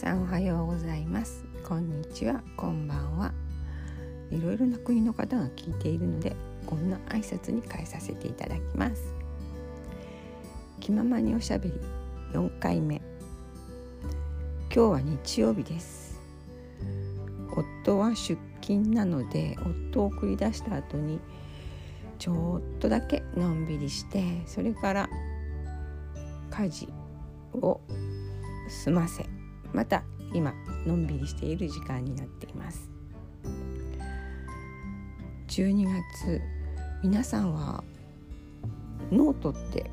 さんおはようございます。こんにちは。こんばんは。いろいろな国の方が聞いているのでこんな挨拶に変えさせていただきます。気ままにおしゃべり。4回目。今日は日曜日です。夫は出勤なので夫を送り出した後にちょっとだけのんびりしてそれから家事を済ませまた今のんびりしている時間になっています。12月皆さんはノートって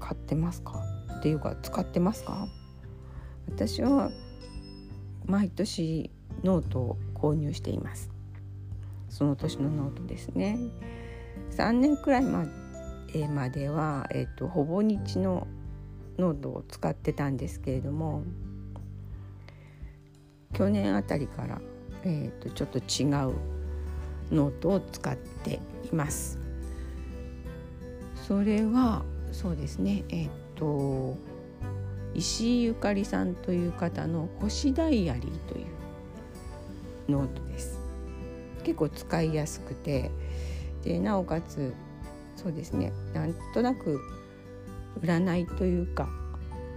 買ってますか？っていうか使ってますか？私は毎年ノートを購入しています。その年のノートですね。3年くらいまでは、えーと、ほぼ日のノートを使ってたんですけれども去年あたりから、えーと、ちょっと違うノートを使っています。それはそうですねえっ、ー、と石井ゆかりさんという方の「星ダイアリー」というノートです。結構使いやすくてでなおかつそうですねなんとなく占いというか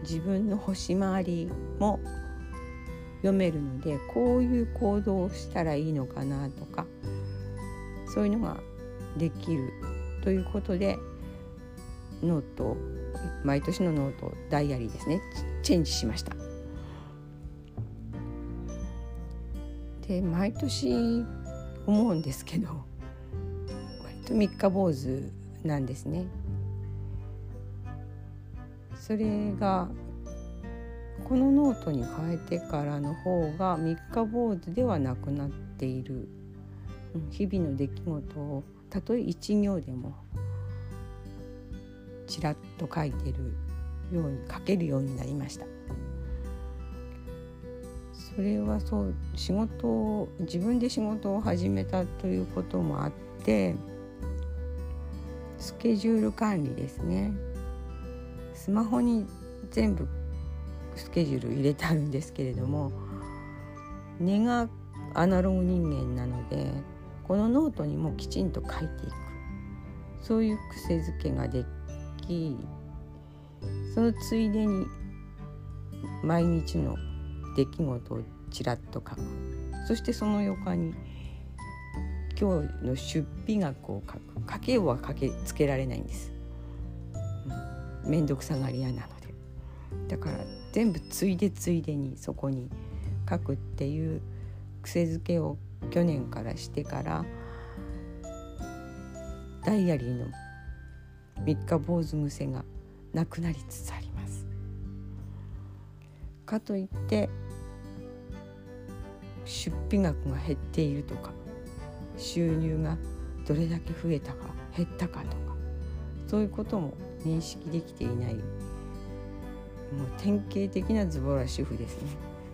自分の星回りも読めるのでこういう行動をしたらいいのかなとかそういうのができるということでノート毎年のノートダイアリーですねチェンジしました。で毎年思うんですけど割と三日坊主なんですね。それがこのノートに変えてからの方が三日坊主ではなくなっている日々の出来事をたとえ一行でもちらっと書いてるように書けるようになりました。それはそう仕事を自分で仕事を始めたということもあってスケジュール管理ですねスマホに全部スケジュール入れてあるんですけれども根がアナログ人間なのでこのノートにもきちんと書いていく。そういう癖づけができそのついでに毎日の出来事をちらっと書く。そしてその横に今日の出費額を書く。家計簿は書けつけられないんです。面倒、うん、くさがり屋なので。だから全部ついでついでにそこに書くっていう癖づけを去年からしてからダイアリーの三日坊主癖がなくなりつつあります。かといって出費額が減っているとか収入がどれだけ増えたか減ったかとかそういうことも認識できていないもう典型的なズボラ主婦ですね。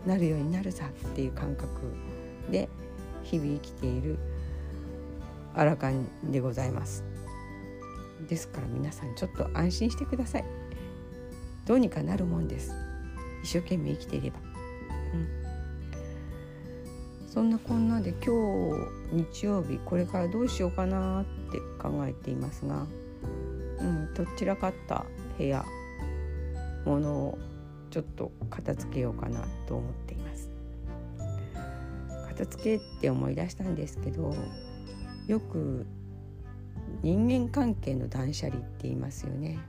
なるようになるさっていう感覚で日々生きているアラカンでございます。ですから皆さんちょっと安心してください。どうにかなるもんです。一生懸命生きていれば。うん。そんなこんなで今日日曜日これからどうしようかなって考えていますが、うん、どちらかった部屋。ものをちょっと片付けようかなと思っています。片付けって思い出したんですけどよく人間関係の断捨離って言いますよね。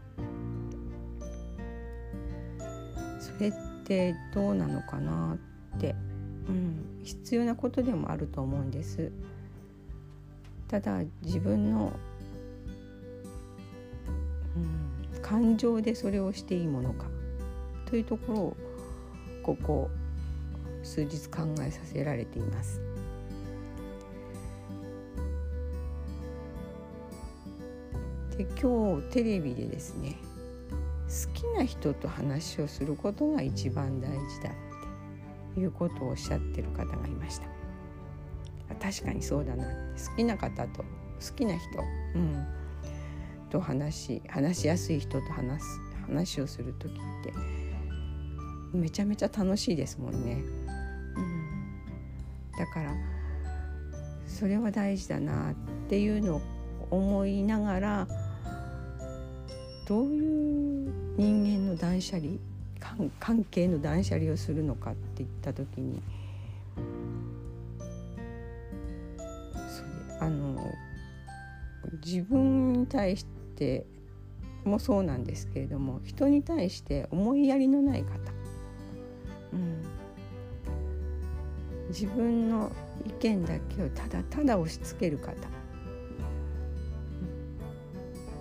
それってどうなのかなって、うん、必要なことでもあると思うんです。ただ自分の感情でそれをしていいものか。というところをここ数日考えさせられています。で今日テレビでですね好きな人と話をすることが一番大事だっていうことをおっしゃってる方がいました。確かにそうだなって。好きな方と好きな人、うん、と話し話しやすい人と話す話をする時ってめちゃめちゃ楽しいですもんね。うん、だからそれは大事だなっていうのを思いながらどういう人間の断捨離関係の断捨離をするのかっていった時にあの自分に対してもそうなんですけれども人に対して思いやりのない方、うん、自分の意見だけをただただ押し付ける方。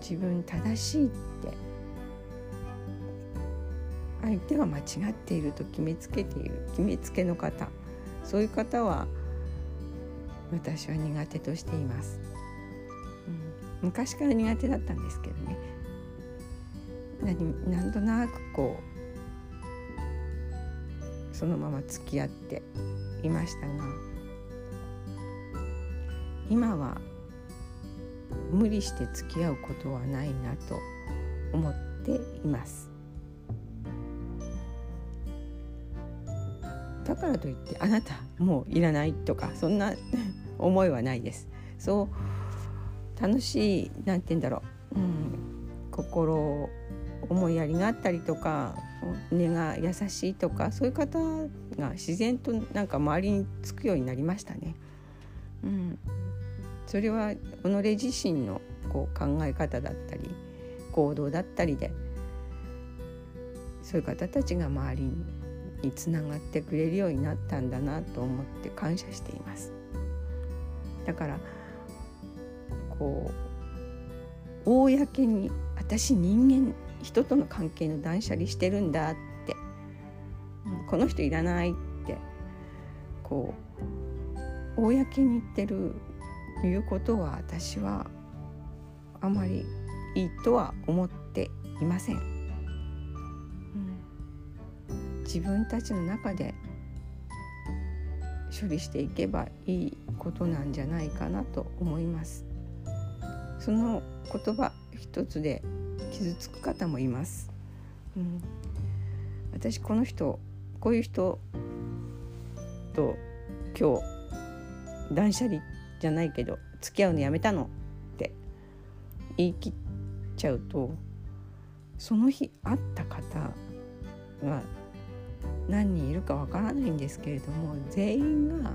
自分正しいって。相手が間違っていると決めつけている。決めつけの方。そういう方は私は苦手としています、昔から苦手だったんですけどね。何なんとなくこうそのまま付き合っていましたが今は無理して付き合うことはないなと思っています。だからといってあなたもういらないとかそんな 思いはないです。そう楽しいなんて言うんだろう、うん、心思いやりがあったりとか根が優しいとかそういう方が自然となんか周りにつくようになりましたね。うん、それは己自身のこう考え方だったり行動だったりでそういう方たちが周りにつながってくれるようになったんだなと思って感謝しています。だからこう公に私人間人との関係の断捨離してるんだって、うん、この人いらないって。こう公に言ってるいうことは私はあまりいいとは思っていません、うん、自分たちの中で処理していけばいいことなんじゃないかなと思いますその言葉一つで傷つく方もいます、うん、私この人こういう人と今日断捨離じゃないけど付き合うのやめたのって言い切っちゃうとその日会った方が何人いるかわからないんですけれども全員が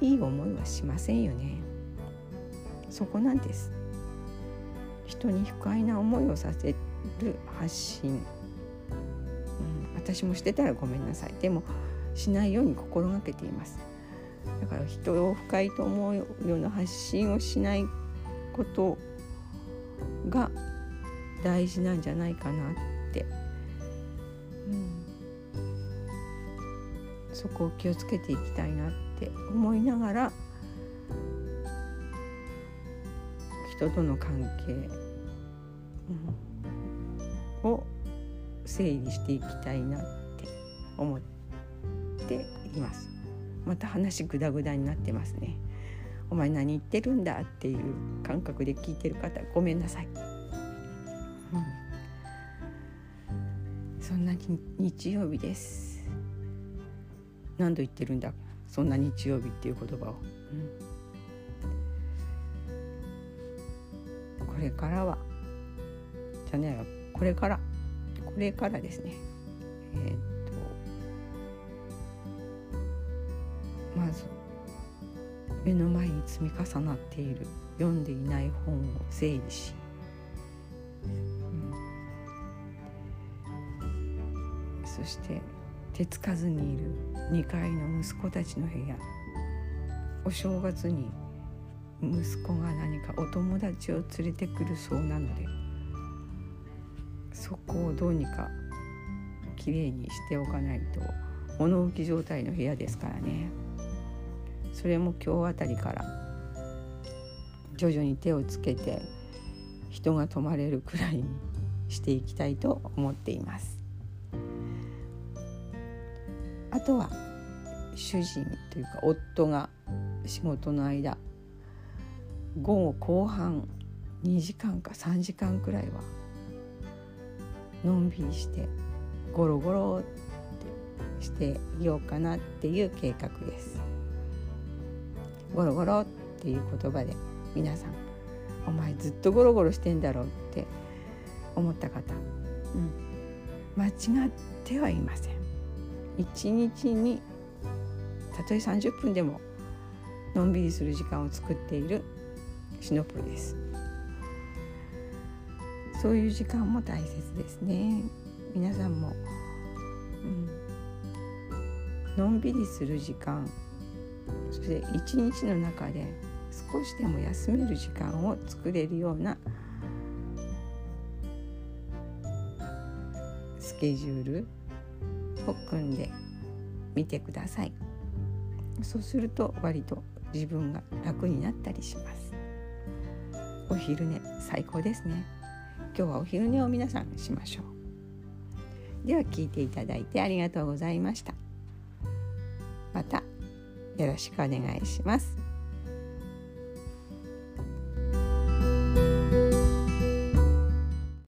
いい思いはしませんよね。そこなんです。人に不快な思いをさせる発信、うん、私もしてたらごめんなさい。でもしないように心がけています。だから人を不快と思うような発信をしないことが大事なんじゃないかなって、うん、そこを気をつけていきたいなって思いながら人との関係、を整理していきたいなって思っています。また話グダグダになってますね。お前何言ってるんだっていう感覚で聞いてる方ごめんなさい。うん、そんな日曜日です。何度言ってるんだ？そんな日曜日っていう言葉を。うん、れからは。じゃねこれから。これからですね。えーまず目の前に積み重なっている。読んでいない本を整理し、うん、そして手つかずにいる2階の息子たちの部屋。お正月に息子が何かお友達を連れてくるそうなのでそこをどうにかきれいにしておかないと物置状態の部屋ですからね。それも今日あたりから徐々に手をつけて人が泊まれるくらいにしていきたいと思っていますあとは主人というか夫が仕事の間午後後半2時間か3時間くらいはのんびりしてゴロゴロってしていようかなっていう計画です。ゴロゴロっていう言葉で皆さんお前ずっとゴロゴロしてんだろうって思った方、うん、間違ってはいません。一日にたとえ30分でものんびりする時間を作っているシノプです。そういう時間も大切ですね。皆さんも、うん、のんびりする時間そして一日の中で少しでも休める時間を作れるようなスケジュールを組んでみてください。そうすると割と自分が楽になったりします。お昼寝最高ですね。今日はお昼寝を皆さんしましょう。では聞いていただいてありがとうございました。またよろしくお願いします。